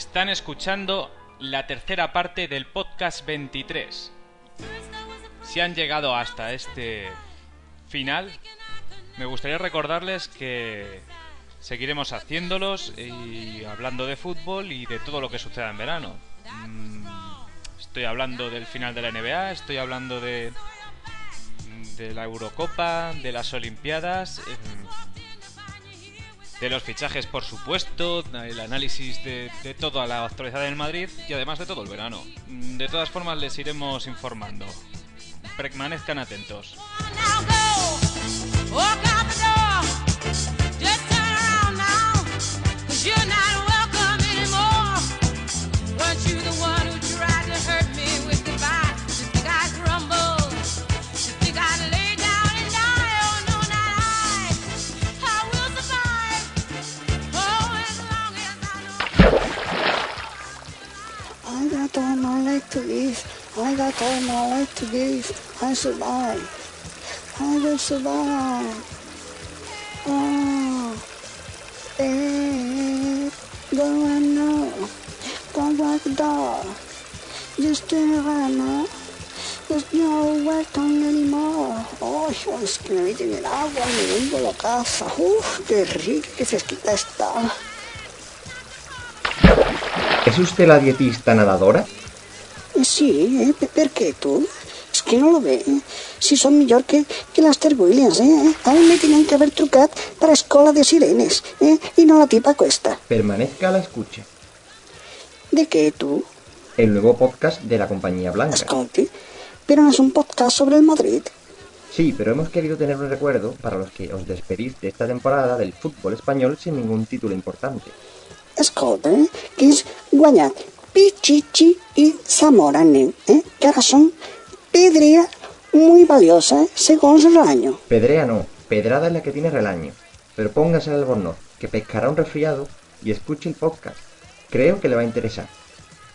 Están escuchando la tercera parte del podcast 23. Si han llegado hasta este final, me gustaría recordarles que seguiremos haciéndolos y hablando de fútbol y de todo lo que suceda en verano. Mm, Estoy hablando del final de la NBA, estoy hablando de la Eurocopa, de las Olimpiadas, eh, de los fichajes, por supuesto, el análisis de, de toda la actualidad del Madrid y además de todo el verano. Mm, De todas formas, les iremos informando. Permanezcan atentos. To give. I survive. I will survive. Oh, eh, go and know. Go back door. Just turn around. There's no welcome anymore. Oh, es que me meten el agua me vengo la casa. Uf, qué rico, qué fresquita está. ¿Es usted la dietista nadadora? Sí, eh, pe- perché tu? És que no lo ve. Si som millor que, que l'Aster Williams, eh? A mi me tenen que haver trucat per a escola de sirenes, eh? I no la tipa aquesta. Permanezca a la escucha. De què, tu? El nuevo podcast de la compañía Blanca. Escolti, però no és un podcast sobre el Madrid. Sí, pero hemos querido tener un recuerdo para los que os despedís de esta temporada del fútbol español sin ningún título importante. Escolta, eh? Que és guanyat Pichichi i Zamora, nen, eh? Que ara són pedrea muy valiosa, eh? Segons l'any. Pedrea no, pedrada es la que tiene relaño. Pero póngase el albornoz, que pescará un resfriado y escuche el podcast. Creo que le va a interesar.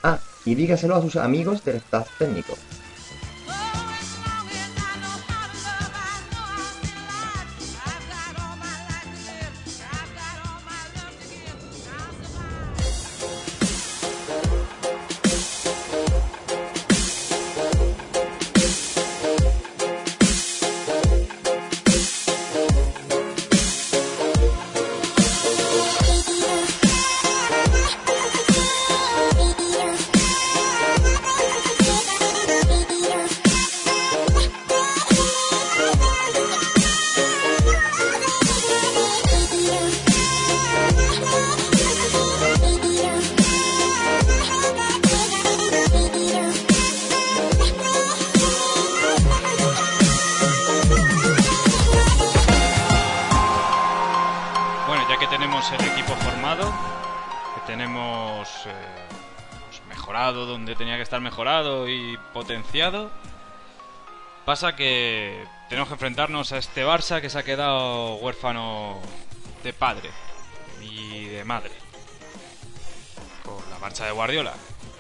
Ah, y dígaselo a sus amigos del staff técnico. Potenciado, pasa que tenemos que enfrentarnos a este Barça que se ha quedado huérfano de padre y de madre. Con la marcha de Guardiola,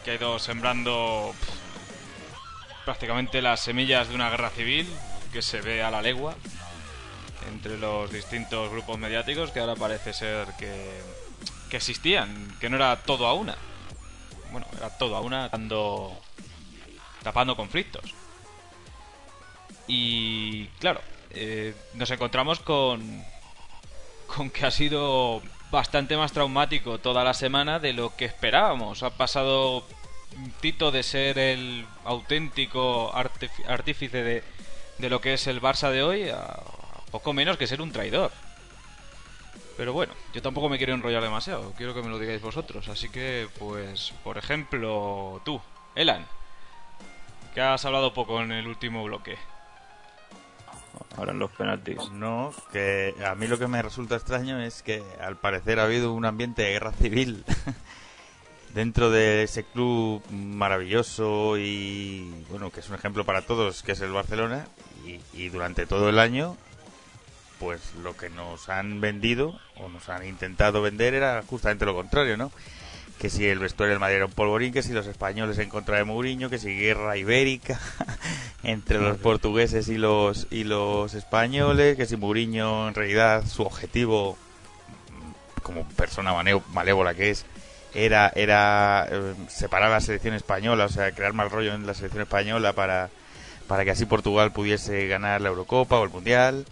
que ha ido sembrando prácticamente las semillas de una guerra civil que se ve a la legua entre los distintos grupos mediáticos que ahora parece ser que, que existían, que no era todo a una. Bueno, era todo a una dando, tapando conflictos. Y claro, eh, nos encontramos con, con que ha sido bastante más traumático toda la semana de lo que esperábamos. Ha pasado Tito de ser el auténtico artífice de, de lo que es el Barça de hoy a poco menos que ser un traidor. Pero bueno, yo tampoco me quiero enrollar demasiado, quiero que me lo digáis vosotros. Así que, pues, por ejemplo, tú, Elan, que has hablado poco en el último bloque. ahora en los penaltis. No, que a mí lo que me resulta extraño es que al parecer ha habido un ambiente de guerra civil dentro de ese club maravilloso y bueno, que es un ejemplo para todos, que es el Barcelona, y, y durante todo el año, pues lo que nos han vendido o nos han intentado vender era justamente lo contrario, ¿no? Que si el vestuario del Madrid era un polvorín, que si los españoles en contra de Mourinho, que si guerra ibérica entre los portugueses y los y los españoles, que si Mourinho en realidad su objetivo como persona malévola que es era era eh, separar la selección española, o sea, crear mal rollo en la selección española para para que así Portugal pudiese ganar la Eurocopa o el Mundial.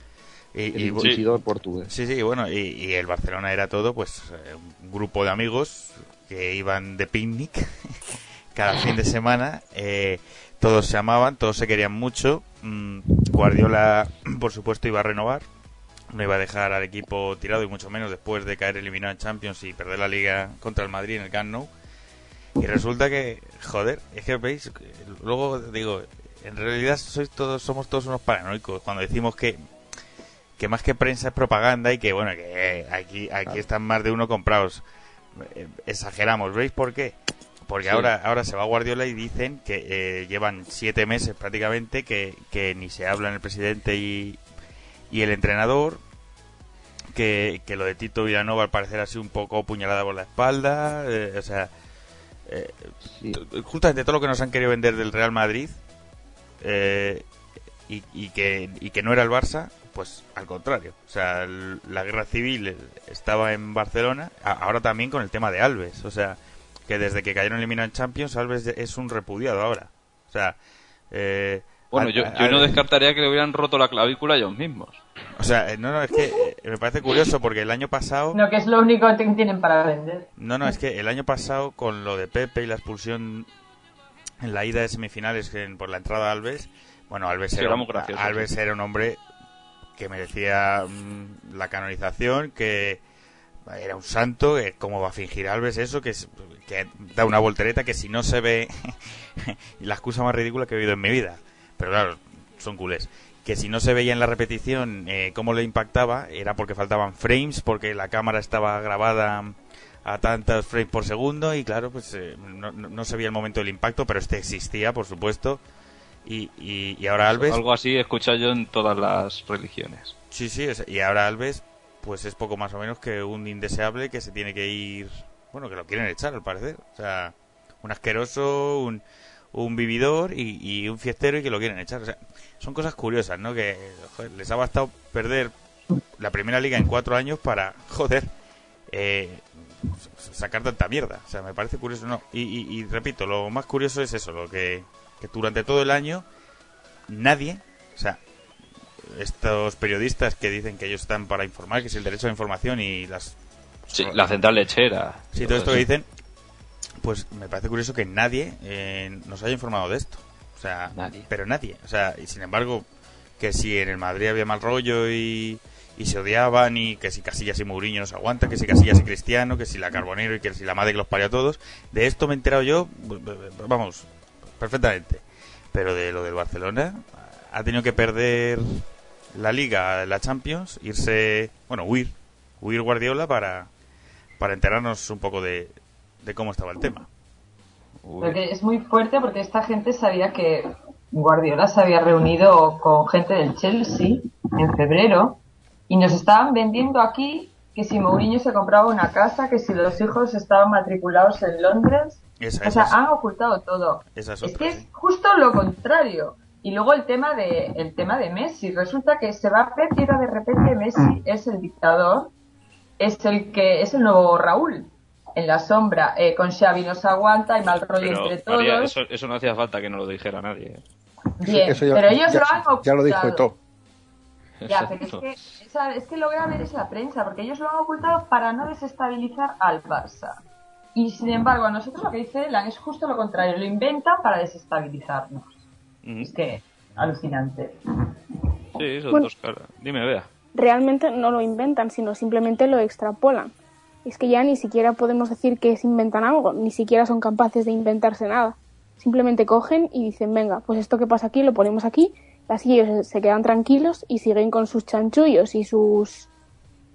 Y, El y- inquisidor portugués. Sí, sí, bueno, y, y el Barcelona era todo, pues, eh, un grupo de amigos que iban de picnic cada fin de semana. eh, todos se amaban, todos se querían mucho. mm, Guardiola, por supuesto, iba a renovar. No iba a dejar al equipo tirado y mucho menos después de caer eliminado en Champions y perder la liga contra el Madrid en el Camp Nou. Y resulta que, joder, es que veis, luego digo, en realidad sois todos, somos todos unos paranoicos cuando decimos que que más que prensa es propaganda y que bueno que eh, aquí aquí están más de uno comprados exageramos veis por qué porque Sí. ahora ahora se va Guardiola y dicen que eh, llevan siete meses prácticamente que, que ni se habla en el presidente y, y el entrenador que, que lo de Tito Villanova al parecer ha sido un poco puñalada por la espalda eh, o sea eh, justamente todo lo que nos han querido vender del Real Madrid eh, y, y que, y que no era el Barça, pues al contrario. O sea, el- la guerra civil estaba en Barcelona, a- ahora también con el tema de Alves. O sea, que desde que cayeron eliminados en Champions, Alves es un repudiado ahora. O sea, eh, Bueno, al- yo, al- yo no descartaría que le hubieran roto la clavícula ellos mismos. O sea, eh, no, no, es que eh, me parece curioso porque el año pasado... No, que es lo único que tienen para vender. No, no, es que el año pasado con lo de Pepe y la expulsión en la ida de semifinales en- por la entrada de Alves, bueno, Alves, Sí, era, un- Alves era un hombre que merecía mm, la canonización, que era un santo, que ¿cómo va a fingir Alves eso? Que, da una voltereta que si no se ve, la excusa más ridícula que he oído en mi vida, pero claro, son culés. Que si no se veía en la repetición eh, cómo le impactaba, era porque faltaban frames, porque la cámara estaba grabada a tantos frames por segundo y claro, pues eh, no- no se veía el momento del impacto, pero este existía, por supuesto. Y, y, y ahora Alves... Algo así he escuchado yo en todas las religiones. Sí, sí, sea, y ahora Alves, pues es poco más o menos que un indeseable que se tiene que ir. Bueno, que lo quieren echar, al parecer. O sea, un asqueroso, un, un vividor y, y un fiestero y que lo quieren echar. O sea, son cosas curiosas, ¿no? Que joder, les ha bastado perder la primera liga en cuatro años para, joder, eh, sacar tanta mierda. O sea, me parece curioso, ¿no? Y, y- y repito, lo más curioso es eso, lo que, que durante todo el año nadie, o sea, estos periodistas que dicen que ellos están para informar, que es el derecho a la información y las... Sí, la central lechera. Sí, todo esto que dicen, pues me parece curioso que nadie eh, nos haya informado de esto. O sea, pero nadie. O sea, y sin embargo, que si en el Madrid había mal rollo y, y se odiaban y que si Casillas y Mourinho no se aguantan, que si Casillas y Cristiano, que si la Carbonero y que si la madre que los parió a todos, de esto me he enterado yo, vamos, perfectamente. Pero de lo del Barcelona, ha tenido que perder la Liga, la Champions, irse, bueno, huir, huir Guardiola para, para enterarnos un poco de, de cómo estaba el tema. Porque es muy fuerte porque esta gente sabía que Guardiola se había reunido con gente del Chelsea en febrero y nos estaban vendiendo aquí que si Mourinho se compraba una casa, que si los hijos estaban matriculados en Londres. Esa, O sea, esa, han ocultado todo. esa es Es otra, que sí. es justo lo contrario. Y luego el tema de el tema de Messi. Resulta que se va Pep y de repente Messi es el dictador, es el que es el nuevo Raúl en la sombra. Eh, con Xavi no se aguanta, hay mal rollo Pero, entre todos. María, eso, eso no hacía falta que no lo dijera nadie. Bien, Eso ya- pero ellos ya- lo han ocultado. Ya lo dijo de todo. Ya, pero es que, es que lo grave es la prensa, porque ellos lo han ocultado para no desestabilizar al Barça. Y sin embargo, a nosotros lo que dice Elan es justo lo contrario, lo inventan para desestabilizarnos. Es que, alucinante. Sí, son Bueno. dos caras. Dime, vea. realmente no lo inventan, sino simplemente lo extrapolan. Es que ya ni siquiera podemos decir que se inventan algo, ni siquiera son capaces de inventarse nada. Simplemente cogen y dicen, venga, pues esto que pasa aquí lo ponemos aquí Así ellos se quedan tranquilos y siguen con sus chanchullos y sus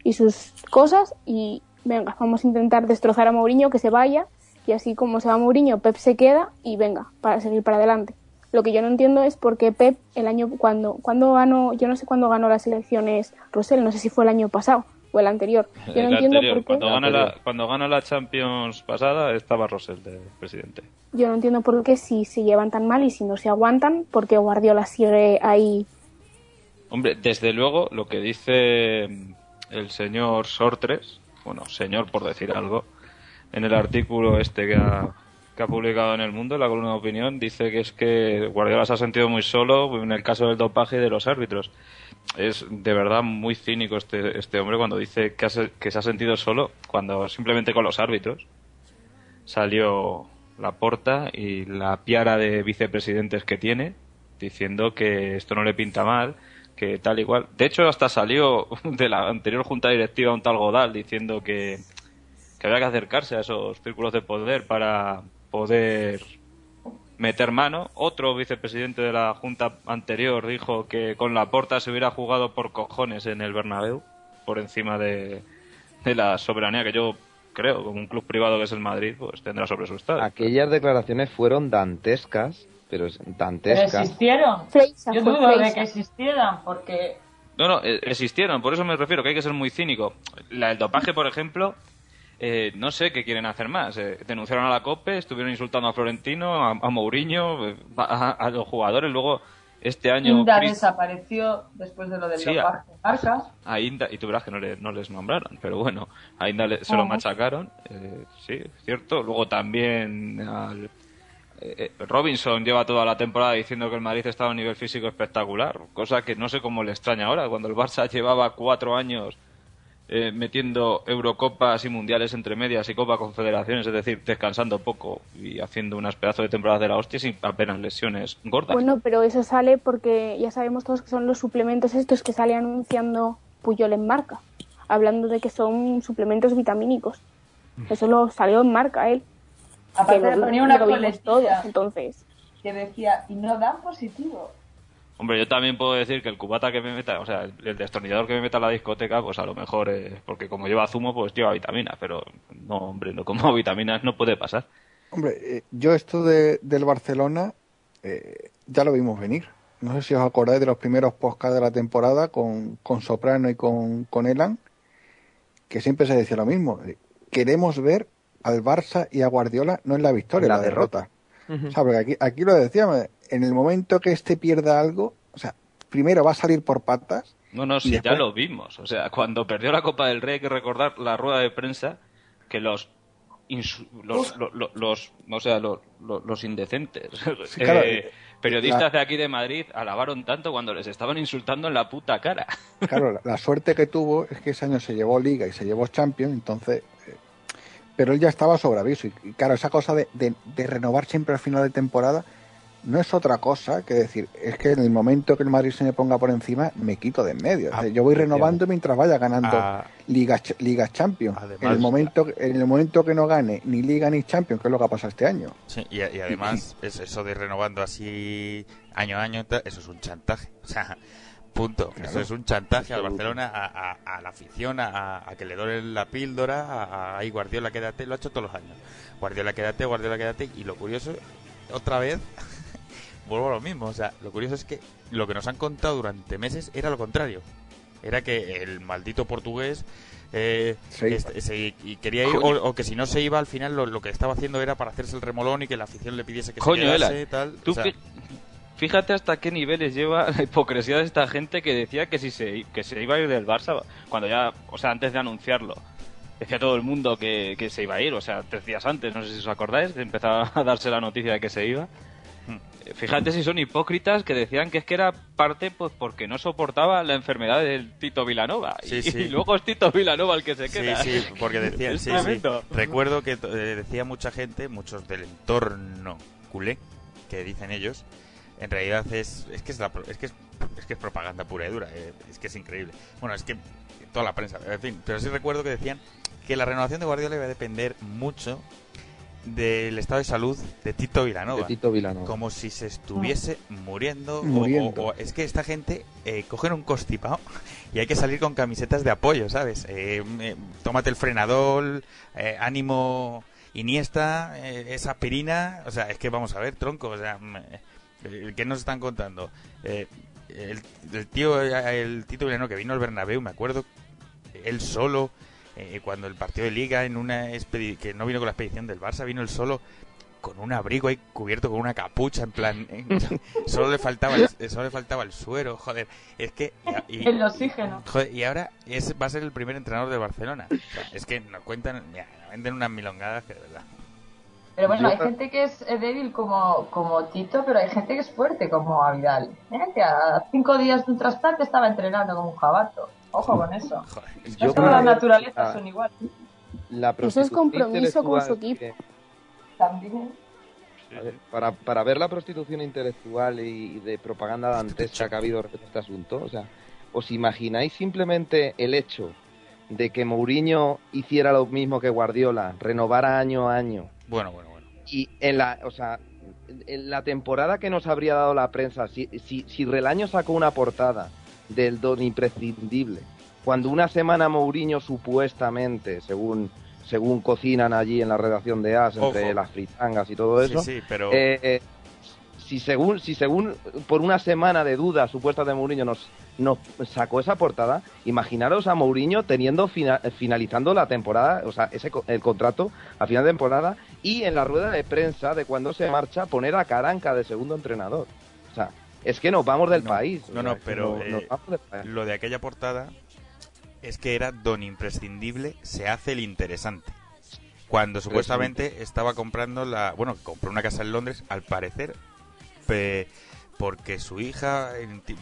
y sus cosas y venga, vamos a intentar destrozar a Mourinho que se vaya y así como se va Mourinho, Pep se queda y venga, para seguir para adelante. Lo que yo no entiendo es por qué Pep el año cuando cuando ganó, yo no sé cuándo ganó las elecciones Rosell, no sé si fue el año pasado o el anterior. Yo no entiendo anterior, por qué cuando, gana la, cuando gana la Champions pasada estaba Rosell de presidente. yo no entiendo por qué si se llevan tan mal y si no se aguantan, porque Guardiola sigue ahí Hombre, desde luego lo que dice el señor Sortres, bueno, señor por decir algo, en el artículo este que ha, que ha publicado en El Mundo, la columna de opinión, dice que es que Guardiola se ha sentido muy solo en el caso del dopaje de los árbitros. Es de verdad muy cínico este, este hombre cuando dice que, que se ha sentido solo, cuando simplemente con los árbitros salió la porta y la piara de vicepresidentes que tiene, diciendo que esto no le pinta mal, que tal igual. De hecho, hasta salió de la anterior junta directiva un tal Godal diciendo que, que había que acercarse a esos círculos de poder para poder meter mano. Otro vicepresidente de la junta anterior dijo que con la porta se hubiera jugado por cojones en el Bernabéu, por encima de, de la soberanía que yo creo, como un club privado que es el Madrid, pues tendrá sobre su estadio. Aquellas declaraciones fueron dantescas, pero es- Pero dantescas. existieron. Freisa, Yo dudo de que existieran, porque No, no, eh, existieron, por eso me refiero, que hay que ser muy cínico. La del dopaje, por ejemplo, eh, no sé qué quieren hacer más. Eh, denunciaron a la COPE, estuvieron insultando a Florentino, a, a Mourinho, eh, a, a los jugadores. Luego, este año. Inda Chris- desapareció después de lo del Sí, dopaje de marcas. a Inda, y tú verás que no, le- no les nombraron, pero bueno, a Inda le- se lo machacaron, eh, sí, es cierto. Luego también al, Robinson lleva toda la temporada diciendo que el Madrid estaba a un nivel físico espectacular, cosa que no sé cómo le extraña ahora, cuando el Barça llevaba cuatro años eh, metiendo Eurocopas y Mundiales entre medias y Copa Confederaciones, es decir, descansando poco y haciendo unas pedazos de temporadas de la hostia sin apenas lesiones gordas. Bueno, pero eso sale porque ya sabemos todos que son los suplementos estos que sale anunciando Puyol en marca, hablando de que son suplementos vitamínicos. Eso lo salió en marca él. Aparte Que ponía una coletilla. todos, entonces. que decía, y no dan positivo. Hombre, yo también puedo decir que el cubata que me meta, o sea, el, destornillador que me meta a la discoteca, pues a lo mejor, eh, porque como lleva zumo, pues lleva vitaminas, pero no, hombre, no como vitaminas no puede pasar. Hombre, eh, yo esto de, del Barcelona eh, ya lo vimos venir. No sé si os acordáis de los primeros podcasts de la temporada con, con Soprano y con, con Elan, que siempre se decía lo mismo. Queremos ver al Barça y a Guardiola no en la victoria, La la, derrota. O sea, porque aquí, aquí lo decíamos, en el momento que este pierda algo, o sea, primero va a salir por patas. No, no, sí, ya lo vimos. O sea, cuando perdió la Copa del Rey hay que recordar la rueda de prensa que los los, lo- lo- los, o sea, los, lo- los indecentes Sí, claro, eh, eh, periodistas la- de aquí de Madrid alabaron tanto cuando les estaban insultando en la puta cara. Claro, la, la suerte que tuvo es que ese año se llevó Liga y se llevó Champions, entonces. Pero él ya estaba sobre aviso. Y, y claro, esa cosa de, de- de renovar siempre al final de temporada no es otra cosa que decir, es que en el momento que el Madrid se me ponga por encima, me quito de en medio. O sea, Ah, yo voy renovando mientras vaya ganando Ah, Liga, Liga Champions. Además- en, el momento, en el momento que no gane ni Liga ni Champions, que es lo que ha pasado este año. Sí, y, y además, es eso de renovando así año a año, eso es un chantaje. O sea, punto. Claro. Eso es un chantaje al. Barcelona, a, a- a la afición, a, a que le doren la píldora, a, a "Ay, Guardiola, quédate, lo ha hecho todos los años. Guardiola, quédate, Guardiola, quédate. Y lo curioso, otra vez, vuelvo a lo mismo. O sea, lo curioso es que lo que nos han contado durante meses era lo contrario. Era que el maldito portugués eh, iba. este- se- y quería ir, o, o que si no se iba al final lo, lo que estaba haciendo era para hacerse el remolón y que la afición le pidiese que Coño, se quedase tal. Tú o sea, fíjate hasta qué niveles lleva la hipocresía de esta gente que decía que si se, que se iba a ir del Barça, cuando ya, o sea, antes de anunciarlo, decía todo el mundo que, que se iba a ir, o sea, tres días antes, no sé si os acordáis, empezaba a darse la noticia de que se iba. Hmm. Eh, Fíjate si son hipócritas que decían que es que era parte pues porque no soportaba la enfermedad del Tito Vilanova. Sí, y, sí. y luego es Tito Vilanova el que se Sí, queda. sí, porque decía, sí, sí. Recuerdo que eh, decía mucha gente, muchos del entorno culé, que dicen ellos, en realidad es, es que es, la es que es, es que es propaganda pura y dura, eh, es que es increíble. Bueno, es que toda la prensa, en fin, pero sí recuerdo que decían que la renovación de Guardiola iba a depender mucho del estado de salud de Tito Vilanova. De Tito Vilanova. Como si se estuviese muriendo. o- Muriendo. O, o- es que esta gente eh, cogen un constipado y hay que salir con camisetas de apoyo, ¿sabes? Eh, eh, tómate el frenador, eh, ánimo Iniesta, eh, esa aspirina. O sea, es que vamos a ver, tronco. O sea, ¿qué nos están contando? Eh, el, el tío, el Tito que vino al Bernabéu, me acuerdo, él solo eh, cuando el partido de liga en una expedi- que no vino con la expedición del Barça vino él solo con un abrigo ahí cubierto con una capucha en plan eh, solo le faltaba el, eh, solo le faltaba el suero joder es que y, y- El oxígeno. joder, y ahora es, va a ser el primer entrenador de Barcelona O sea, es que nos cuentan ya, venden unas milongadas que de verdad Pero bueno, Yo- hay gente que es débil como, como Tito, pero hay gente que es fuerte como a Vidal. Mira que a cinco días de un trasplante estaba entrenando como un jabato. Ojo con eso. joder No Yo todas las naturalezas son iguales. La Eso es compromiso con su equipo. que- También. Ver, para, para ver la prostitución intelectual y de propaganda dantesca que ha habido respecto a este asunto, o sea, ¿os imagináis simplemente el hecho de que Mourinho hiciera lo mismo que Guardiola, renovara año a año, bueno bueno bueno y en la, o sea, en la temporada que nos habría dado la prensa, si, si, si Relaño sacó una portada del don imprescindible, cuando una semana Mourinho supuestamente, según según cocinan allí en la redacción de AS, entre Ojo. las fritangas y todo eso, sí sí pero eh, eh, si según si según por una semana de dudas supuestas de Mourinho nos nos sacó esa portada, imaginaros a Mourinho teniendo fina- finalizando la temporada, o sea, ese el contrato a final de temporada y en la rueda de prensa de cuando se marcha poner a Caranca de segundo entrenador. O sea, es que nos vamos del No, país. no, sea, no, pero, nos- eh, nos lo de aquella portada es que era don imprescindible se hace el interesante cuando supuestamente estaba comprando la bueno compró una casa en Londres al parecer porque su hija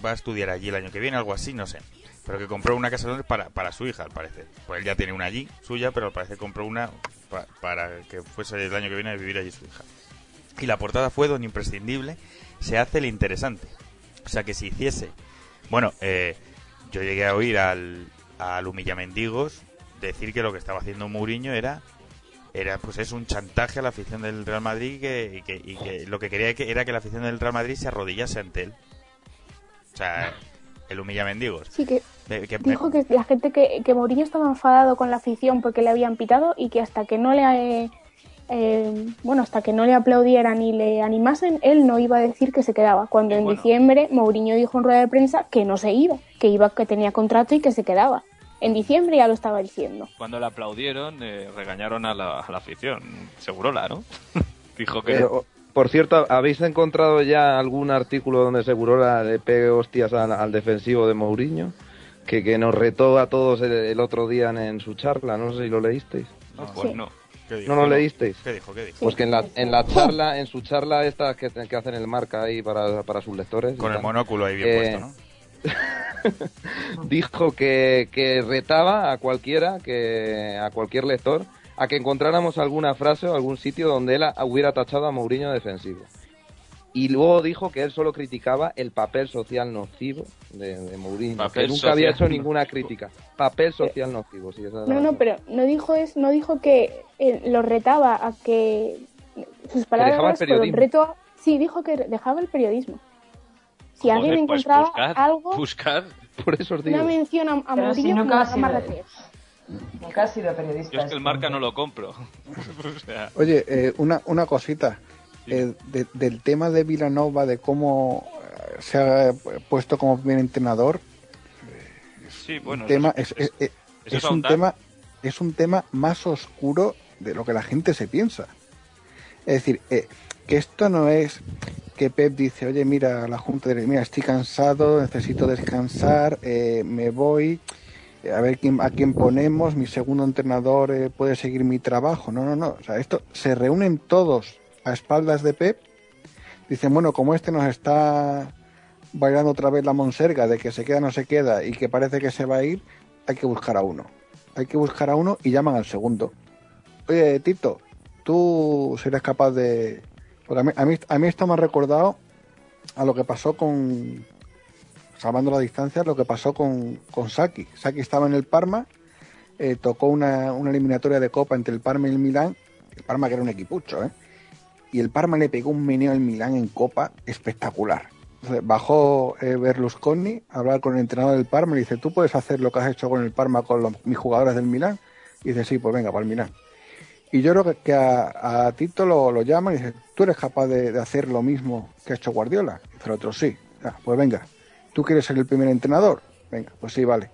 va a estudiar allí el año que viene algo así no sé. Pero que compró una casa para, para su hija al parecer. Pues él ya tiene una allí suya pero al parecer compró una pa- para que fuese el año que viene a vivir allí su hija. Y la portada fue don imprescindible se hace el interesante. O sea que si hiciese bueno eh, yo llegué a oír al, al Humillamendigos decir que lo que estaba haciendo Mourinho era era pues es un chantaje a la afición del Real Madrid y que, y que, y que lo que quería que- era que la afición del Real Madrid se arrodillase ante él. O sea, el Humillamendigos. Sí, que Eh, que- dijo que la gente que, que Mourinho estaba enfadado con la afición porque le habían pitado y que hasta que no le eh, eh, bueno hasta que no le aplaudieran y le animasen él no iba a decir que se quedaba cuando Y en bueno. diciembre Mourinho dijo en rueda de prensa que no se iba que iba que tenía contrato y que se quedaba en diciembre ya lo estaba diciendo Cuando le aplaudieron, eh, regañaron a la, a la afición. Segurola, ¿no? Dijo que... Pero, por cierto, ¿habéis encontrado ya algún artículo donde Segurola le pegue hostias al, al defensivo de Mourinho? Que, que nos retó a todos el, el otro día en, en su charla, no sé si lo leísteis. No, pues Sí. no. ¿qué dijo? ¿No lo leísteis? ¿Qué dijo? ¿Qué dijo? Pues que en la, en la charla, en su charla esta que, que hacen el marca ahí para, para sus lectores, Con el tal, monóculo ahí bien Eh, puesto, ¿no? dijo que, que retaba a cualquiera, que a cualquier lector, a que encontráramos alguna frase o algún sitio donde él a- hubiera tachado a Mourinho de defensivo. Y luego dijo que él solo criticaba el papel social nocivo de, de Mourinho, Papel que nunca había hecho ninguna crítica. Papel social nocivo, sí, esa es la no no pero no dijo es no dijo que eh, lo retaba a que sus dejaba el palabras fueron periodismo. reto a- sí dijo que dejaba el periodismo si Joder, alguien pues encontraba buscad, algo buscad. Por eso os digo. una mención a, a Pero si nunca como ha sido- Rafa Rafael. Nunca ha sido periodista. Yo es que el marca no lo compro. o sea, Oye, eh, una, una cosita. Eh, de- del tema de Villanova, de cómo eh, se ha puesto como primer entrenador, sí, bueno. el tema eso es, es- es- eso es es un tema es un tema más oscuro de lo que la gente se piensa. Es decir, eh, que esto no es que Pep dice, oye, mira, la Junta de mira, estoy cansado, necesito descansar, eh, me voy, a ver quién, a quién ponemos, mi segundo entrenador eh, puede seguir mi trabajo. No, no, no. O sea, esto se reúnen todos a espaldas de Pep, dicen, bueno, como este nos está bailando otra vez la monserga de que se queda, no se queda y que parece que se va a ir, hay que buscar a uno. Hay que buscar a uno y llaman al segundo. Oye, Tito, tú serías capaz de... Porque a mí, a mí, a mí esto me ha recordado a lo que pasó con... Salvando la distancia, lo que pasó con, con Saki. Saki estaba en el Parma, eh, tocó una, una eliminatoria de Copa entre el Parma y el Milán El Parma que era un equipucho, ¿eh? Y el Parma le pegó un meneo al Milán en Copa espectacular. Entonces, bajó eh, Berlusconi a hablar con el entrenador del Parma y le dice, ¿tú puedes hacer lo que has hecho con el Parma con los- mis jugadores del Milán? Y dice, sí, pues venga, para el Milán. Y yo creo que, a, a Tito lo, lo llaman y dice, ¿tú eres capaz de, de hacer lo mismo que ha hecho Guardiola? Y dice el otro, sí. Ah, pues venga, ¿tú quieres ser el primer entrenador? Venga, pues sí, vale.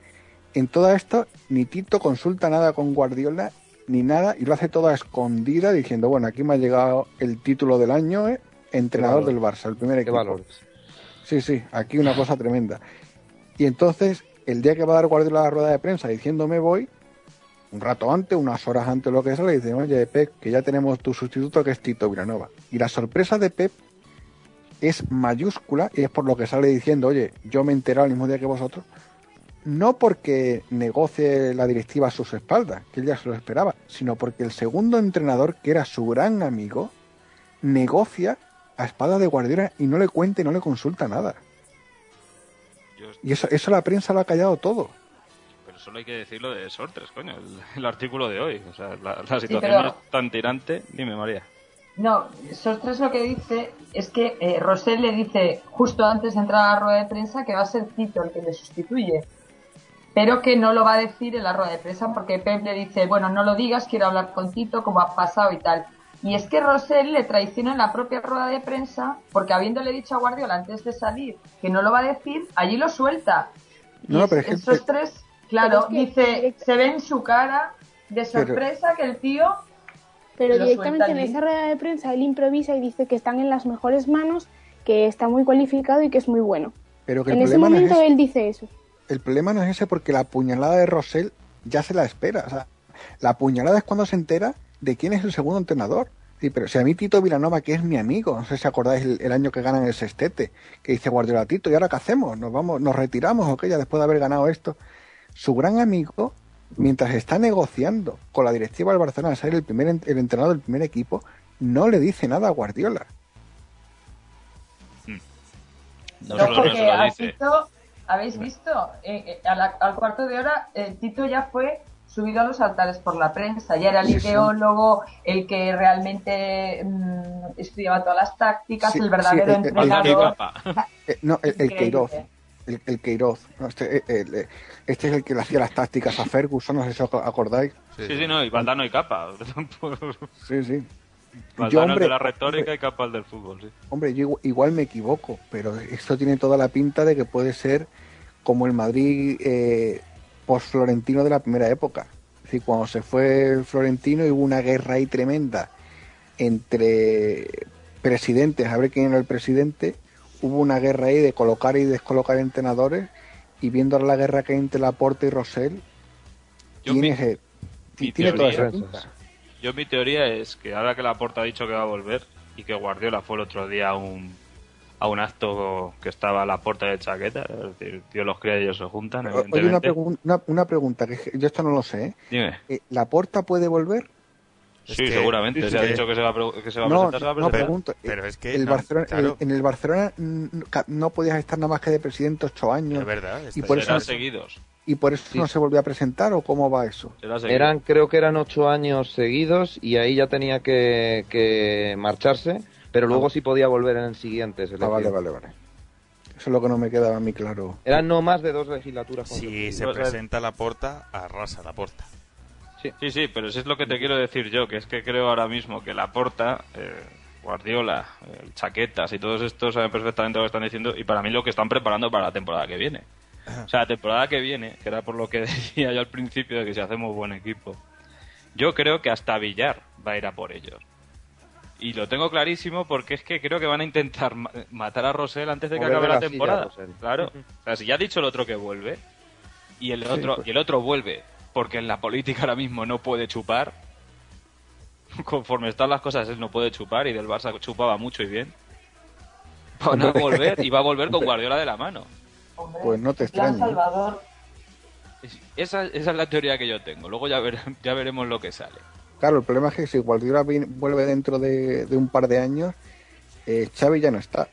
En todo esto, ni Tito consulta nada con Guardiola, ni nada, y lo hace toda escondida diciendo, bueno, aquí me ha llegado el título del año, ¿eh? entrenador del Barça, el primer Qué equipo. valores. Sí, sí, aquí una cosa tremenda. Y entonces, el día que va a dar Guardiola la rueda de prensa diciendo me voy, un rato antes, unas horas antes, lo que sea, le dicen, oye, Pep, que ya tenemos tu sustituto que es Tito Vilanova. Y la sorpresa de Pep es mayúscula y es por lo que sale diciendo, oye, yo me he enterado el mismo día que vosotros, no porque negocie la directiva a sus espaldas, que él ya se lo esperaba, sino porque el segundo entrenador, que era su gran amigo, negocia a espaldas de Guardiola y no le cuenta y no le consulta nada. Y eso, eso la prensa lo ha callado todo. Solo hay que decirlo de Sortres, coño, el, el artículo de hoy. O sea, la, la situación pero- es tan tirante. Dime, María. No, Sostres lo que dice es que eh, Rosell le dice justo antes de entrar a la rueda de prensa que va a ser Tito el que le sustituye, pero que no lo va a decir en la rueda de prensa porque Pep le dice, bueno, no lo digas, quiero hablar con Tito, como ha pasado y tal. Y es que Rosell le traiciona en la propia rueda de prensa porque habiéndole dicho a Guardiola antes de salir que no lo va a decir, allí lo suelta. No, pero es que- el Sostres, claro, Pero es que dice, se ve en su cara de sorpresa que el tío Pero directamente en esa rueda de prensa él improvisa y dice que están en las mejores manos, que está muy cualificado y que es muy bueno. Pero que el En ese problema, no es momento ese. él dice eso. el problema no es ese porque la puñalada de Rosell ya se la espera. O sea, la puñalada es cuando se entera de quién es el segundo entrenador. Sí, pero si a mí Tito Vilanova, que es mi amigo, no sé si acordáis el, el año que ganan el sextete, que dice Guardiola Tito, ¿y ahora qué hacemos? ¿Nos vamos, nos retiramos o qué? Ya después de haber ganado esto. Su gran amigo, mientras está negociando con la directiva del Barcelona a ser el primer en- el entrenador del primer equipo, no le dice nada a Guardiola. No, No, no porque se lo a dice. Tito, ¿habéis visto? Eh, eh, a la- al cuarto de hora, eh, Tito ya fue subido a los altares por la prensa. Ya era el Sí, sí. ideólogo, el que realmente mm, estudiaba todas las tácticas, Sí, el verdadero el- el- y entrenador. Eh, no, el, el. Queiroz. El, el Queiroz. No, este, eh, el, eh, este es el que le hacía las tácticas a Ferguson, no sé si os acordáis. Sí, sí, no, y Valdano y Capa. Sí, sí. Valdano Yo, hombre, de la retórica hombre, y Capa el del fútbol, sí. hombre, yo igual, igual me equivoco, pero esto tiene toda la pinta de que puede ser como el Madrid eh, post-florentino de la primera época. Es decir, cuando se fue el Florentino y hubo una guerra ahí tremenda entre presidentes, a ver quién era el presidente, hubo una guerra ahí de colocar y descolocar entrenadores y viendo la guerra que hay entre Laporte y Rosell, Yo tiene, mi- mi tiene toda teoría- esa pinta. Yo mi teoría es que ahora que Laporta ha dicho que va a volver y que Guardiola fue el otro día a un, a un acto que estaba a la puerta de chaqueta, es decir, Dios los cría y ellos se juntan, Oye, una, una, una pregunta, que yo esto no lo sé. ¿eh? Dime. Eh, ¿La puede volver? Sí, que- seguramente. se ha dicho que se va a, que se va a No, presentar. se va a no, pregunto. pero eh, es que el no, Barcelona, claro. el- en el Barcelona no podías estar nada más que de presidente ocho años. Es verdad, y por Serán eso, seguidos. y por eso Sí. no se volvió a presentar o cómo va eso. Eran, creo que eran ocho años seguidos y ahí ya tenía que, que marcharse, pero luego sí podía volver en el siguiente. Ah, vale, vale, vale. Eso es lo que no me quedaba a mí claro. Eran no más de dos legislaturas. Si se sea, presenta la porta, arrasa la porta. Sí, sí, pero eso es lo que te quiero decir yo, que es que creo ahora mismo que Laporta, eh, Guardiola, eh, Chaquetas y todos estos saben perfectamente lo que están diciendo y para mí lo que están preparando para la temporada que viene. O sea, la temporada que viene, que era por lo que decía yo al principio de que si hacemos buen equipo, yo creo que hasta Villar va a ir a por ellos. Y lo tengo clarísimo porque es que creo que van a intentar ma- matar a Rosell antes de que acabe la la temporada. Claro. O sea, si ya ha dicho el otro que vuelve y el otro pues. y el otro vuelve porque en la política ahora mismo no puede chupar. Conforme están las cosas, él no puede chupar y del Barça chupaba mucho y bien. Van a volver y va a volver con Guardiola de la mano. Pues no te. Salvador. Es- Esa, esa es la teoría que yo tengo. Luego ya, vere- ya veremos lo que sale. Claro, el problema es que si Guardiola viene- vuelve dentro de, de un par de años, eh, Xavi ya no está.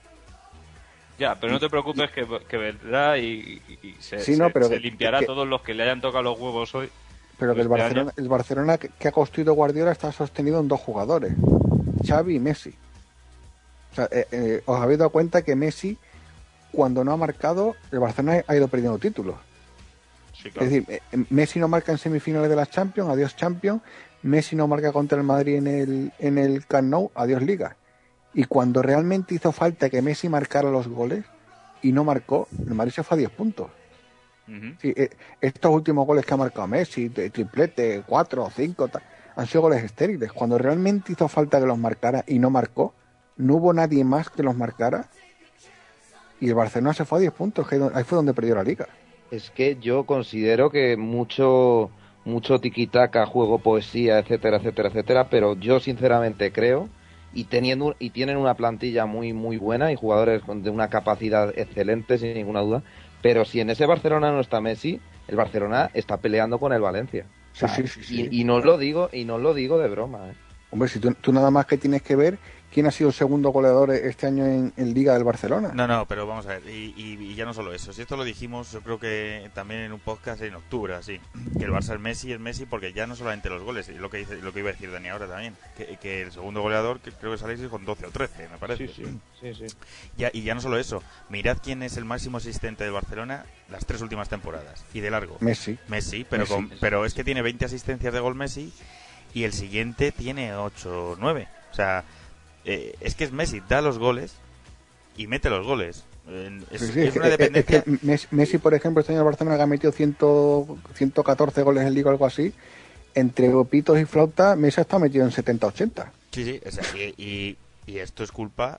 Ya, pero no te preocupes que, que vendrá y, se, Sí, no, se- pero se que- limpiará que- todos los que le hayan tocado los huevos hoy. Pero que el Este Barcelona, el Barcelona que, ha construido Guardiola está sostenido en dos jugadores, Xavi y Messi. O sea, eh, eh, os habéis dado cuenta que Messi, cuando no ha marcado, el Barcelona ha ido perdiendo títulos. Sí, claro. Es decir, eh, Messi no marca en semifinales de las Champions, adiós Champions. Messi no marca contra el Madrid en el, en el Camp Nou, adiós Liga. Y cuando realmente hizo falta que Messi marcara los goles y no marcó, el Madrid se fue a 10 puntos. Sí, eh, estos últimos goles que ha marcado Messi, de triplete, cuatro, cinco, ta- han sido goles estériles. Cuando realmente hizo falta que los marcara y no marcó, no hubo nadie más que los marcara. Y el Barcelona se fue a 10 puntos, que ahí fue donde perdió la liga. Es que yo considero que mucho mucho tiquitaca, juego, poesía, etcétera, etcétera, etcétera, pero yo sinceramente creo y teniendo y tienen una plantilla muy muy buena y jugadores con- de una capacidad excelente sin ninguna duda, pero si en ese Barcelona no está Messi, el Barcelona está peleando con el Valencia. Sí, sí, sí, sí. Y, y no os lo digo y no lo digo de broma, ¿eh? Hombre, si tú, tú nada más que tienes que ver quién ha sido el segundo goleador este año en, en Liga del Barcelona. No, no, pero vamos a ver, y, y- y ya no solo eso, si esto lo dijimos yo creo que también en un podcast en octubre, así, que el Barça es Messi, es Messi porque ya no solamente los goles, y lo que dice, lo que iba a decir Dani ahora también, que, que el segundo goleador que creo que es Alexis con 12 o 13, me parece. Sí, sí, sí, sí. Ya, y ya no solo eso, mirad quién es el máximo asistente del Barcelona las tres últimas temporadas, y de largo. Messi. Messi, pero, Messi. con- pero es que tiene 20 asistencias de gol Messi y el siguiente tiene 8 o 9. O sea, eh, es que es Messi, da los goles y mete los goles. Es, Sí, es una es- es dependencia. que Messi, Messi, por ejemplo, este año el Barcelona que ha metido 100, 114 goles en Liga o algo así. Entre pitos y flauta, Messi está metido en 70-80. Sí, sí, o sea, y, y- y esto es culpa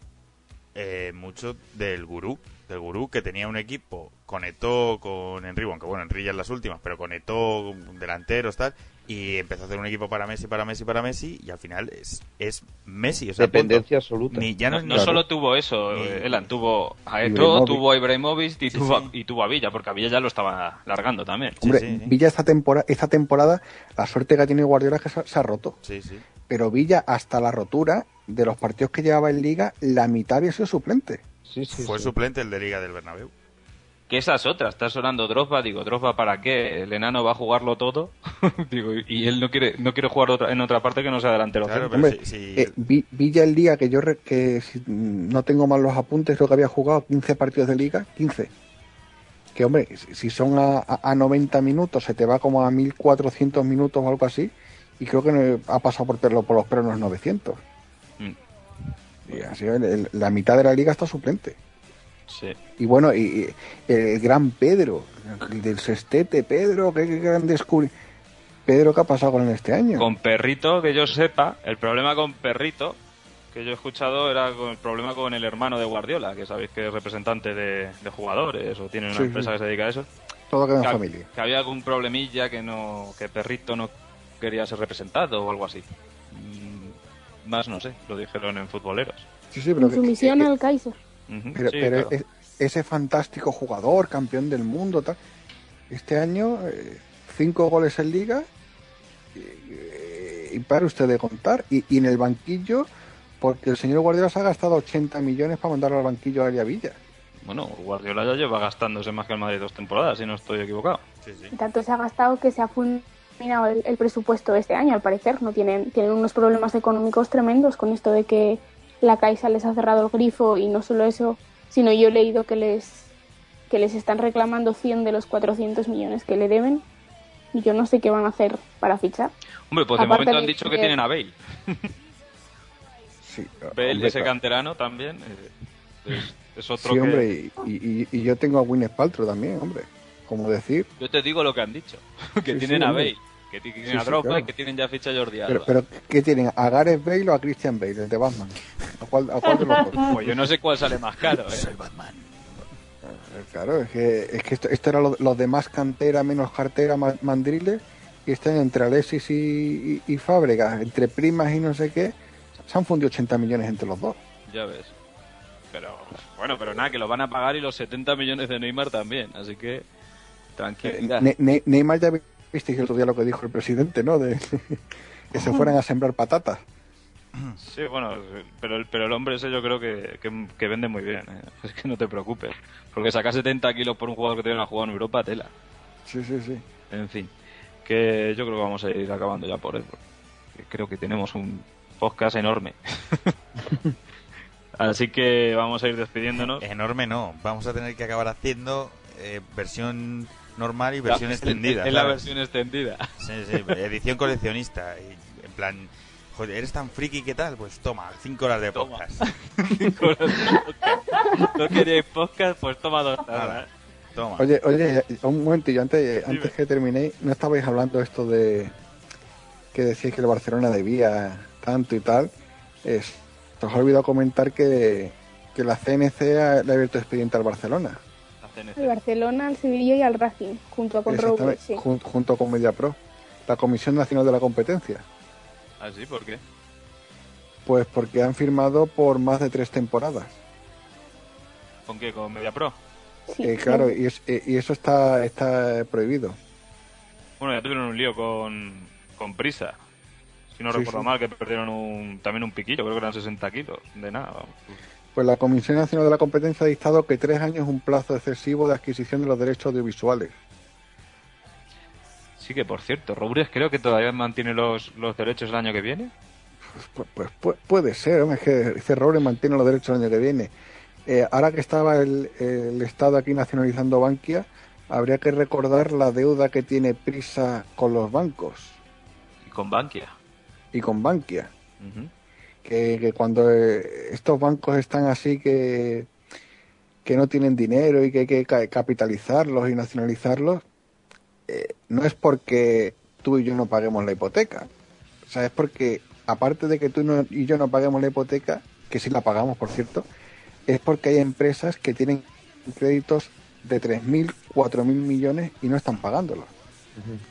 eh, mucho del gurú. Del gurú que tenía un equipo, conectó con Henry, aunque bueno, Henry ya en las últimas, pero conectó delanteros, tal, y empezó a hacer un equipo para Messi, para Messi, para Messi, y al final es, es Messi. O sea, Dependencia punto. absoluta. Ni, ya no, no, no ni- solo tuvo eso, Ni- Elan, tuvo a Ibrahimovic. tuvo a Ibrahimovic y, Sí, tuvo, a- sí. y tuvo a Villa, porque a Villa ya lo estaba largando también. Hombre, sí, sí. Villa esta temporada, esta temporada, la suerte que ha tenido Guardiola es que se, ha- se ha roto. Sí, sí. Pero Villa, hasta la rotura de los partidos que llevaba en Liga, la mitad había sido suplente. Sí, sí, Fue sí. suplente el de Liga del Bernabéu. Que esas otras, está sonando Drogba, digo, Drogba para qué, el enano va a jugarlo todo, digo, y él no quiere, no quiere jugar otra- en otra parte que no sea delantero Claro, Hombre, eh, Vi- Villa en Liga, que yo re- que si no tengo mal los apuntes, creo que había jugado 15 partidos de Liga, 15. Que hombre, si son a, a- a 90 minutos, se te va como a 1400 minutos o algo así, y creo que no- ha pasado por, perlo- por los plenos 900. Y así, el- el- la mitad de la liga está suplente. sí. Y bueno, y, y el gran Pedro, el del sextete, Pedro, qué, qué gran descubri. Pedro, ¿qué ha pasado con él este año? Con Perrito, que yo sepa, el problema con Perrito, que yo he escuchado, era con el problema con el hermano de Guardiola, que sabéis que es representante de, de jugadores o tiene una Sí, empresa sí. que se dedica a eso. Todo queda en que, ha- familia. que había algún problemilla que no que Perrito no quería ser representado o algo así. Más no sé, lo dijeron en futboleros. Sí, sí, pero En que- sumisión que- al Kaiser. Pero, sí, pero claro. es- ese fantástico jugador, campeón del mundo, tal, este año, eh, cinco goles en liga, y, y para usted de contar, y, y en el banquillo, porque el señor Guardiola se ha gastado 80 millones para mandarlo al banquillo a Aria Villa. Bueno, Guardiola ya lleva gastándose más que el Madrid dos temporadas, si no estoy equivocado. Sí, sí. Tanto se ha gastado que se ha el, el presupuesto este año, al parecer. No tienen, tienen unos problemas económicos tremendos con esto de que la Caixa les ha cerrado el grifo y no solo eso, sino yo he leído que les que les están reclamando 100 de los 400 millones que le deben y yo no sé qué van a hacer para fichar. Hombre, pues de Aparte momento han dicho que que- tienen a Bale. Sí, Bale, hombre, ese canterano también. eh, es, es otro Sí, que... hombre, y, y- y yo tengo a Gwyneth Paltrow también, hombre. Como decir, Yo te digo lo que han dicho. Que Sí, tienen sí, a hombre. Que tienen Sí, a sí, Drogba claro. y que tienen ya ficha Jordi pero, Alba. pero ¿qué tienen? ¿A Gareth Bale o a Christian Bale, el de Batman? ¿A cuál, a cuál de los dos? Pues yo no sé cuál sale más caro. ¿eh? Eh, Claro, es que, es que esto, esto era lo- los demás cantera menos cartera ma- mandriles y están entre Alexis y, y, y Fábregas, entre primas y no sé qué, se han fundido 80 millones entre los dos. Ya ves. Pero bueno, pero nada, que lo van a pagar y los 70 millones de Neymar también. Así que tranquilidad. Ne- Ne- Neymar ya visteis el otro día lo que dijo el presidente, ¿no? De que se fueran a sembrar patatas. Sí, bueno, pero el, pero el hombre ese yo creo que, que, que vende muy bien. ¿eh? Es que no te preocupes. Porque sacar 70 kilos por un jugador que te viene a jugar en Europa, tela. Sí, sí, sí. En fin. que yo creo que vamos a ir acabando ya por él. creo que tenemos un podcast enorme. Así que vamos a ir despidiéndonos. Enorme no, vamos a tener que acabar haciendo eh, versión normal y versión La- extendida. Es la ¿sabes? versión extendida. Sí, sí, edición coleccionista. Y, en plan, joder, ¿eres tan friki que tal? Pues toma, cinco horas de Toma. podcast. Cinco horas de podcast. ¿No queréis podcast? Pues toma dos horas. toma. Oye, oye, un momentillo, antes, antes que terminé, ¿no estabais hablando esto de que decíais que el Barcelona debía tanto y tal? Es, os he olvidado comentar que, que la CNC ha- le ha abierto expediente al Barcelona, Al Barcelona, al Sevilla y al Racing, junto con Robles, Exactamente, sí. jun- junto con MediaPro, la Comisión Nacional de la Competencia. ¿Ah, sí? ¿Por qué? Pues porque han firmado por más de tres temporadas. ¿Con qué? ¿Con MediaPro? Sí, Eh, claro, y, es- eh, y eso está, está prohibido. Bueno, ya tuvieron un lío con, con Prisa. Si no Sí, recuerdo sí. mal, que perdieron un, también un piquillo, creo que eran 60 kilos. De nada. vamos. Pues la Comisión Nacional de la Competencia ha dictado que tres años es un plazo excesivo de adquisición de los derechos audiovisuales. Sí que, por cierto, Robles creo que todavía mantiene los, los derechos el año que viene. Pues, pues pu- puede ser, es que dice Robles mantiene los derechos el año que viene. Eh, ahora que estaba el, el Estado aquí nacionalizando Bankia, habría que recordar la deuda que tiene Prisa con los bancos Y con Bankia. y con Bankia. Que, que cuando eh, estos bancos están así que, que no tienen dinero y que hay que ca- capitalizarlos y nacionalizarlos, eh, no es porque tú y yo no paguemos la hipoteca. O sea, es porque, aparte de que tú no- y yo no paguemos la hipoteca, que sí la pagamos, por cierto, es porque hay empresas que tienen créditos de 3.000, 4.000 millones y no están pagándolos.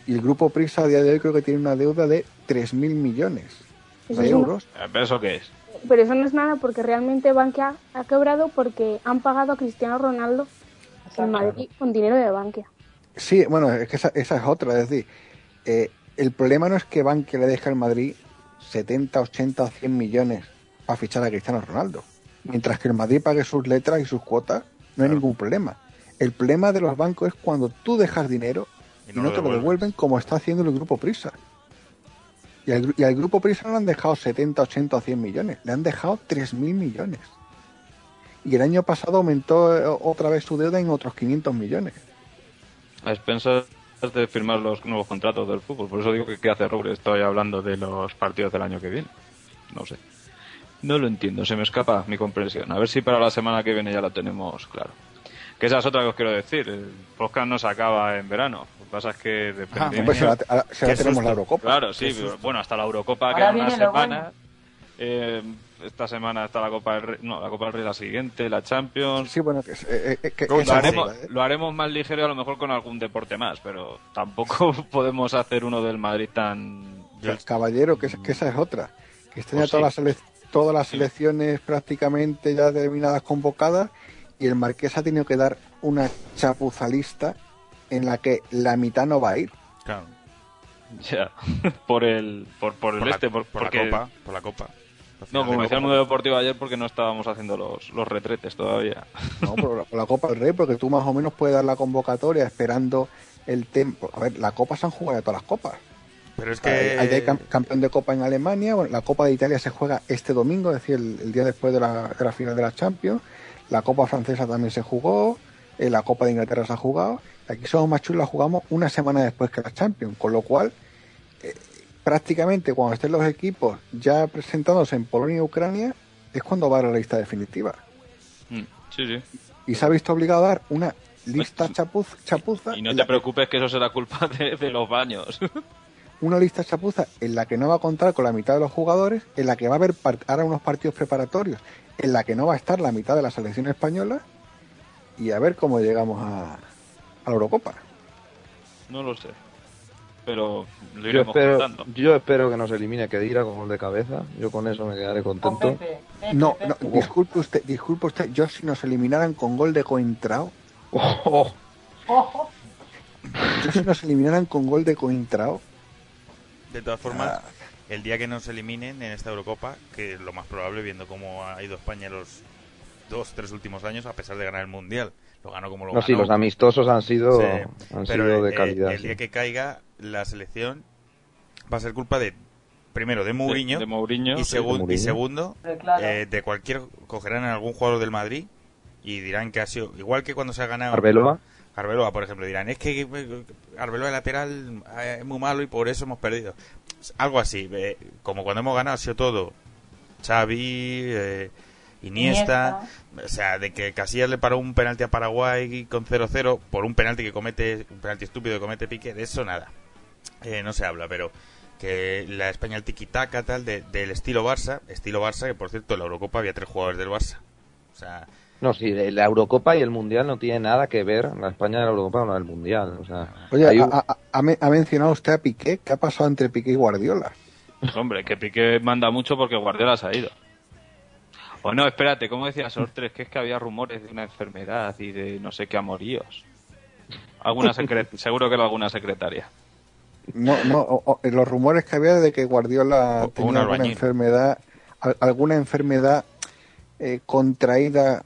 Y el grupo Prisa a día de hoy creo que tiene una deuda de 3.000 millones Euros. Eh, ¿Pero eso qué es? Pero eso no es nada porque realmente Bankia ha quebrado porque han pagado a Cristiano Ronaldo en Madrid con dinero de Bankia. Sí, bueno, es que esa, esa es otra. Es decir, eh, el problema no es que Bankia le deje al Madrid 70, 80 o 100 millones para fichar a Cristiano Ronaldo. Mientras que el Madrid pague sus letras y sus cuotas, no hay ningún problema. El problema de los bancos es cuando tú dejas dinero y no, te lo devuelven como está haciendo el Grupo Prisa. Y al, Grupo Prisa no le han dejado 70, 80 o 100 millones, le han dejado 3.000 millones. Y el año pasado aumentó eh, otra vez su deuda en otros 500 millones. A expensas de firmar los nuevos contratos del fútbol. Por eso digo que qué hace Robles. Estoy hablando de los partidos del año que viene. No sé. No lo entiendo, se me escapa mi comprensión. A ver si para la semana que viene ya lo tenemos claro. Que esa es otra que os quiero decir. El podcast no se acaba en verano. Lo que pasa es que depende. Ah, pues ahora, ahora- si ahora Qué tenemos la Eurocopa. Claro, sí, pero, bueno, hasta la Eurocopa Ahora queda una semana. bueno. Eh, esta semana está la Copa del Rey, no, la Copa del Rey la siguiente, la Champions. Sí, bueno, que, es- eh, eh, que- Lo haremos, otra, ¿eh? lo haremos más ligero a lo mejor con algún deporte más, pero tampoco podemos hacer uno del Madrid tan... Yo- Caballero, que, esa- que esa es otra. Que estén ya Pues todas, sí. las sele- todas las selecciones prácticamente ya determinadas convocadas y el Marqués ha tenido que dar una chapuzalista en la que la mitad no va a ir. Claro, Ya, por el, por, por el por, la, este, por, por porque... la copa, por la copa. La No, como de decía el mundo deportivo ayer, porque no estábamos haciendo los, los retretes todavía. No, por la, por la Copa del Rey, porque tú más o menos puedes dar la convocatoria esperando el tiempo. A ver, la Copa se han jugado ya todas las copas. Pero es que... hay cam- campeón de Copa en Alemania, bueno, la Copa de Italia se juega este domingo, es decir, el, el día después de la, de la final de la Champions. La Copa francesa también se jugó, eh, la Copa de Inglaterra se ha jugado. Aquí somos más chulos, la jugamos una semana después que la Champions, con lo cual eh, prácticamente cuando estén los equipos ya presentándose en Polonia y Ucrania es cuando va a la lista definitiva. Mm, Sí, sí. Y se ha visto obligado a dar una lista chapuz, chapuza Y no te la- preocupes que eso será culpa de, de los baños. una lista chapuza en la que no va a contar con la mitad de los jugadores, en la que va a haber ahora unos partidos preparatorios, en la que no va a estar la mitad de la selección española, y a ver cómo llegamos a, a la Eurocopa. No lo sé. Pero lo Yo iremos espero, contando. yo espero que nos elimine Kedira con gol de cabeza. Yo con eso me quedaré Con contento. Pepe, Pepe, No, no, disculpe usted, disculpe usted, yo si nos eliminaran con gol de Cointrao, Oh, Ojo. yo si nos eliminaran con gol de Cointrao, De todas formas, el día que nos eliminen en esta Eurocopa, que es lo más probable viendo cómo ha ido España los dos, tres últimos años, a pesar de ganar el Mundial, lo ganó como lo No, ganó. sí, los amistosos han sido, Sí, han pero sido de eh, calidad. el sí. día que caiga la selección va a ser culpa de primero de Mourinho, de Mourinho, y, sí, segun- de Mourinho. y segundo claro. eh, de cualquier cogerán a algún jugador del Madrid y dirán que ha sido igual que cuando se ha ganado Arbeloa. Arbeloa, por ejemplo, dirán, es que eh, Arbeloa de lateral eh, es muy malo y por eso hemos perdido. Algo así, eh, como cuando hemos ganado ha sido todo Xavi, Iniesta, o sea, de que Casillas le paró un penalti a Paraguay con 0-0 por un penalti que comete, un penalti estúpido que comete Piqué, de eso nada. Eh, no se habla, pero que la España el tiki-taka tal de- del estilo Barça, estilo Barça que por cierto en la Eurocopa había tres jugadores del Barça. O sea, No, sí, la Eurocopa y el Mundial no tiene nada que ver, la España de la Eurocopa con la del Mundial. O sea, Oye, hay ha, un- ha- ha mencionado usted a Piqué. ¿Qué ha pasado entre Piqué y Guardiola? Hombre, que Piqué manda mucho porque Guardiola se ha ido. O no, espérate, ¿cómo decía Sortres? Que es que había rumores de una enfermedad y de no sé qué amoríos. Alguna seguro que era alguna secretaria. No, no, o- o- los rumores que había de que Guardiola O- tenía un alguna enfermedad, al- alguna enfermedad eh, contraída.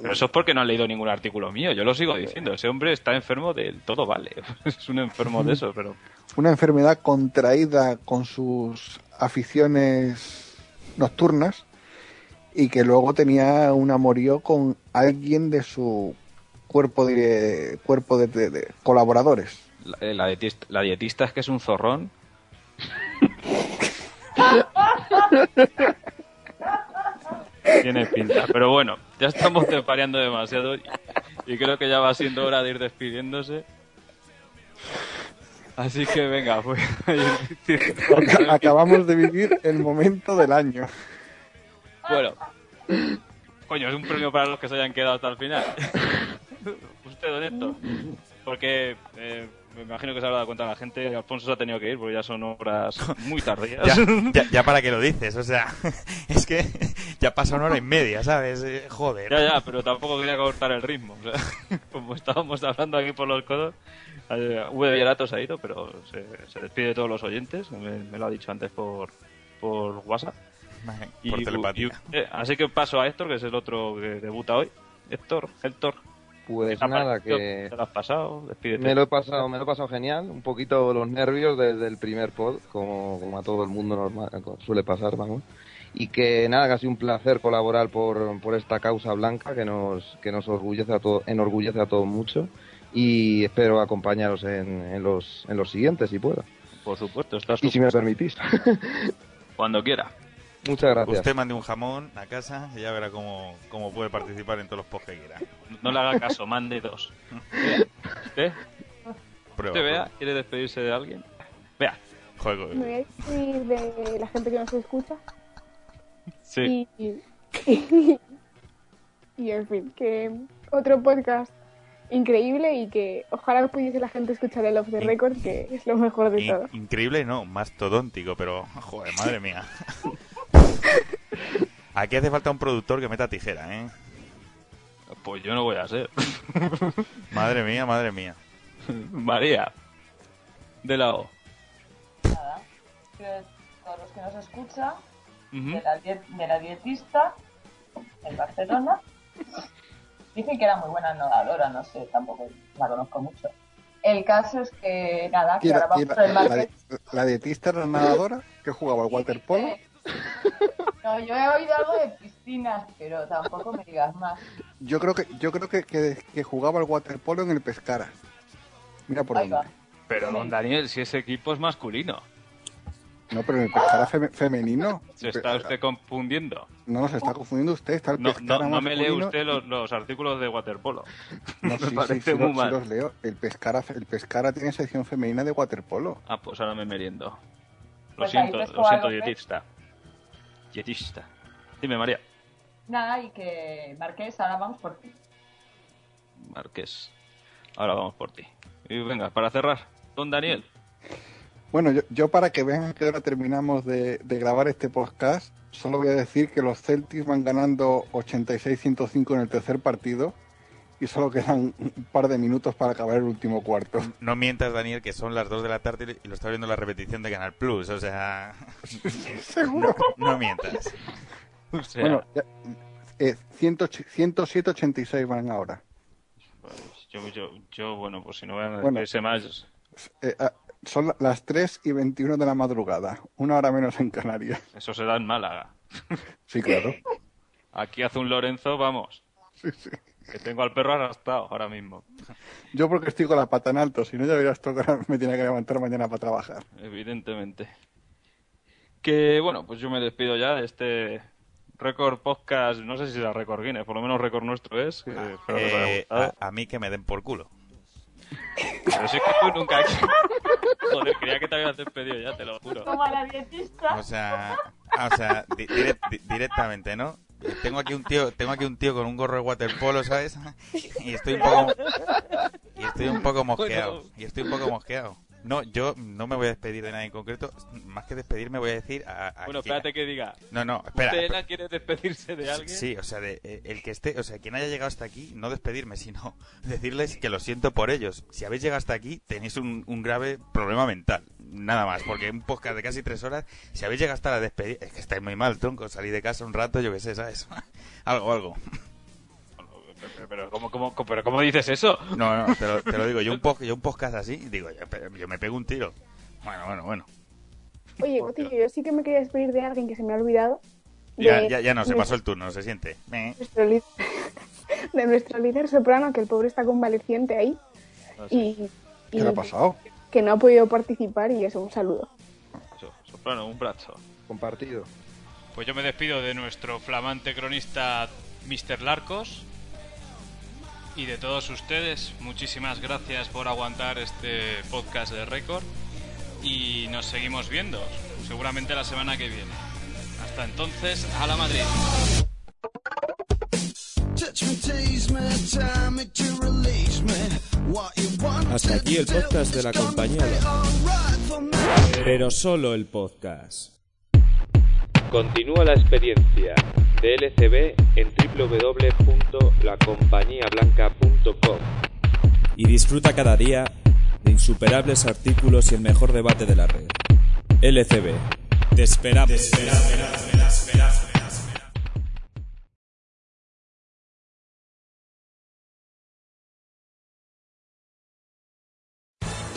Pero eso es porque no han leído ningún artículo mío. Yo lo sigo diciendo. Ese hombre está enfermo del todo, vale. Es un enfermo de eso, pero una enfermedad contraída con sus aficiones nocturnas y que luego tenía un amorío con alguien de su cuerpo de cuerpo de, de- de colaboradores. la, eh, la dietista, la dietista es que es un zorrón. Tiene pinta. Pero bueno, ya estamos desvariando demasiado y, y creo que ya va siendo hora de ir despidiéndose. Así que venga, pues. Ac- Acabamos de vivir el momento del año. Bueno. Coño, es un premio para los que se hayan quedado hasta el final. Usted, don Héctor. Porque eh, me imagino que se habrá dado cuenta la gente. Alfonso se ha tenido que ir porque ya son horas muy tardías. ya, ya, ya para qué lo dices, o sea, es que ya pasa una hora y media, ¿sabes? Eh, Joder. Ya, ya, pero tampoco quería cortar el ritmo. O sea, como estábamos hablando aquí por los codos, eh, V. Se ha ido, pero se, se despide de todos los oyentes. Me, me lo ha dicho antes por, por WhatsApp. Por Y- telepatía. y- eh, así que paso a Héctor, que es el otro que debuta hoy. Héctor, Héctor. Pues ¿qué te ha nada, que- ¿Te lo has pasado? Despídete. Me lo he pasado, me lo he pasado genial, un poquito los nervios desde el primer pod, como, como a todo el mundo normal suele pasar, vamos. Y que nada, que ha sido un placer colaborar por, por esta causa blanca que nos, que nos orgullece a todos, enorgullece a todos mucho. Y espero acompañaros en, en los, en los siguientes, si puedo. Por supuesto, estás Y si me permitís. cuando quiera. Muchas gracias. Usted mande un jamón a casa y ya verá cómo, cómo puede participar en todos los posts que quiera. No le haga caso, mande dos. Vea, ¿Usted? Prueba, ¿Usted vea? ¿Quiere despedirse de alguien? Vea. Juego. Me voy a despedir de la gente que nos escucha. Sí. Y, y, y, en fin, que otro podcast increíble y que ojalá pudiese la gente escuchar el off the record, que es lo mejor de In- todo. increíble, no, mastodóntico, pero joder, madre mía. Aquí hace falta un productor que meta tijera, ¿eh? Pues yo no voy a ser. Madre mía, madre mía. María. De la O. Nada. Que todos los que nos escuchan, de, la die- de la dietista en Barcelona, dicen que era muy buena nadadora, no sé, tampoco la conozco mucho. El caso es que, nada, que ¿Y ahora vamos la- el la market. de- la dietista era nadadora que jugaba al waterpolo? No, yo he oído algo de piscinas, pero tampoco me digas más. Yo creo que yo creo que, que, que jugaba al waterpolo en el Pescara. Mira por Ahí dónde. Pero don Daniel, si ese equipo es masculino. No, pero en el Pescara feme- femenino. Se está usted confundiendo. No, no, se está confundiendo usted. Está el No, Pescara no, no me lee usted los, los artículos de waterpolo. No, me sí, parece sí, muy lo- mal. los leo. El Pescara, el Pescara tiene sección femenina de waterpolo. Ah, pues ahora me meriendo. Lo Pues siento, lo siento, ¿eh? Dietista. Dime, María. Nada, y que Marqués, ahora vamos por ti. Marqués. Ahora vamos por ti. Y venga, para cerrar, don Daniel. Bueno, yo, yo para que vean que ahora terminamos de, de grabar este podcast, solo voy a decir que los Celtics van ganando 86-105 en el tercer partido y solo quedan un par de minutos para acabar el último cuarto. No mientas, Daniel, que son las 2 de la tarde y lo está viendo la repetición de Canal Plus, o sea... Seguro. No, no mientas. O sea, Bueno, ya, eh, 100 107-86 van ahora. Yo, yo, yo, bueno, pues si no voy a Bueno. más. Eh, ah, son la- las 3 y 21 de la madrugada, una hora menos en Canarias. Eso se da en Málaga. Sí, claro. Aquí hace un Lorenzo, vamos. Sí, sí. Que tengo al perro arrastrado ahora mismo. Yo porque estoy con la pata en alto, si no ya verás tú que me tiene que levantar mañana para trabajar. Evidentemente. Que bueno, pues yo me despido ya de este récord podcast. No sé si será récord Guinness, por lo menos récord nuestro es. que espero que os haya Eh, gustado. a, a mí que me den por culo. Pero si es que tú nunca. Joder, creía que te habías despedido ya, te lo juro. Toma la dietista. O sea, ah, o sea di- direct- di- directamente, ¿no? Tengo aquí un tío, tengo aquí un tío con un gorro de waterpolo, ¿sabes? Y estoy un poco y estoy un poco mosqueado, y estoy un poco mosqueado. No, yo no me voy a despedir de nadie en concreto, más que despedirme voy a decir a, a Bueno, espérate que diga. No, no, espera. ¿Usted quiere despedirse de alguien? Sí, o sea, de, eh, el que esté, o sea, quien haya llegado hasta aquí, no despedirme, sino decirles que lo siento por ellos. Si habéis llegado hasta aquí, tenéis un, un grave problema mental. Nada más, porque un podcast de casi tres horas, si habéis llegado hasta la despedida, es que estáis muy mal, tronco. Salí de casa un rato, yo qué sé, ¿sabes? algo, algo. Pero, pero, ¿cómo, cómo, cómo- pero ¿cómo dices eso? No, no, te lo, te lo digo. Yo un, po- yo un podcast así, digo, yo, yo me pego un tiro. Bueno, bueno, bueno. Oye, Cotillo, yo sí que me quería despedir de alguien que se me ha olvidado. Ya, de ya, ya no, se pasó el turno, se siente. Nuestro líder- de nuestro líder soprano, que el pobre está convaleciente ahí. Y, y ¿Qué le ha pasado? que no ha podido participar y eso, un saludo. Eso, soprano, un brazo. Compartido. Pues yo me despido de nuestro flamante cronista Mr. Larcos y de todos ustedes. Muchísimas gracias por aguantar este podcast de récord y nos seguimos viendo, seguramente la semana que viene. Hasta entonces, a la Madrid. Hasta aquí el podcast de la compañía. Pero solo el podcast. Continúa la experiencia de LCB en www.lacompañiablanca.com. Y disfruta cada día de insuperables artículos y el mejor debate de la red. LCB. Te.